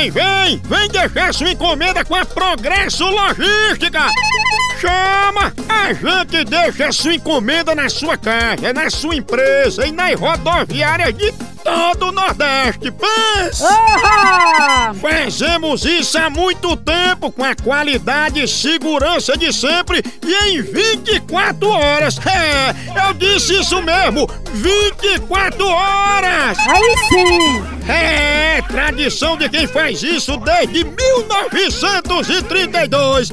Vem, vem! Vem deixar sua encomenda com a Progresso Logística! Chama! A gente deixa sua encomenda na sua casa, na sua empresa e nas rodoviárias de todo o Nordeste. Pensa! Fazemos isso há muito tempo com a qualidade e segurança de sempre e em 24 horas. É, eu disse isso mesmo, 24 horas! Aí sim! É, tradição de quem faz isso desde 1932.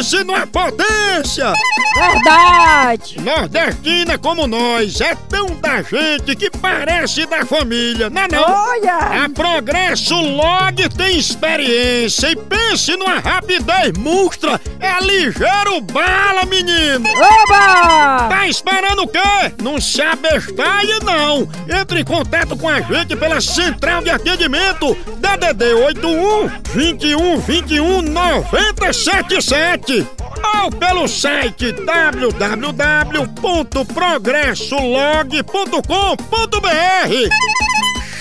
Pense numa potência! Verdade! Nordestina como nós, é tão da gente que parece da família, não é não? Olha! A Progresso Log tem experiência e pense numa rapidez monstra, é ligeiro bala, menino! Oba! Tá esperando o quê? Não se abestalhe não! Entre em contato com a gente pela central de atendimento DDD 81 21 21 977 ou pelo site www.progressolog.com.br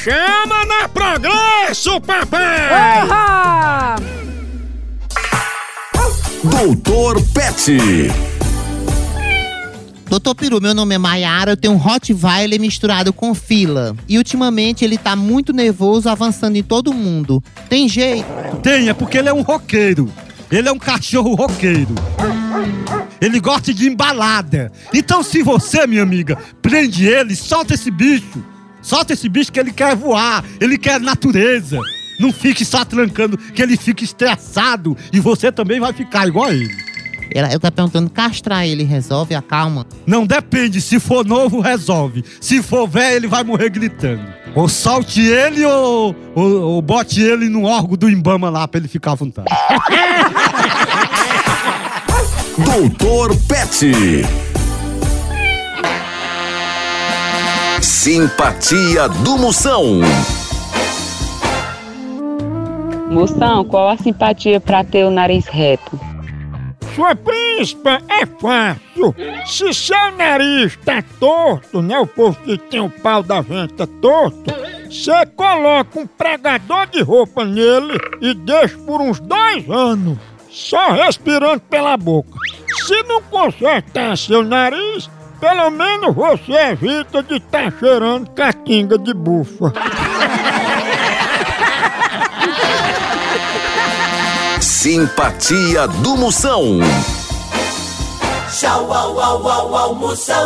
Chama na Progresso, papai! Doutor Pet. Doutor Peru, meu nome é Maiara, eu tenho um Rottweiler misturado com fila. E ultimamente ele tá muito nervoso, avançando em todo mundo. Tem jeito? Tem, é porque ele é um roqueiro. Ele é um cachorro roqueiro. Ele gosta de embalada. Então, se você, minha amiga, prende ele, solta esse bicho. Solta esse bicho que ele quer voar, ele quer natureza. Não fique só trancando, que ele fica estressado e você também vai ficar igual a ele. Ela, eu tá perguntando, castrar ele resolve a calma? Não depende, se for novo, resolve. Se for velho, ele vai morrer gritando. Ou solte ele ou, ou, ou bote ele no órgão do Imbama lá pra ele ficar à vontade. Doutor Pet. Simpatia do Moção. Moção, qual a simpatia pra ter o nariz reto? Sua príncipa é fácil. Se seu nariz tá torto, né? O povo que tem o pau da venta torto, você coloca um pregador de roupa nele e deixa por uns dois anos, só respirando pela boca. Se não consertar seu nariz, pelo menos você evita de estar cheirando caquinga de bufa. Simpatia do Moção. Tchau, au, au, au, au, Moção.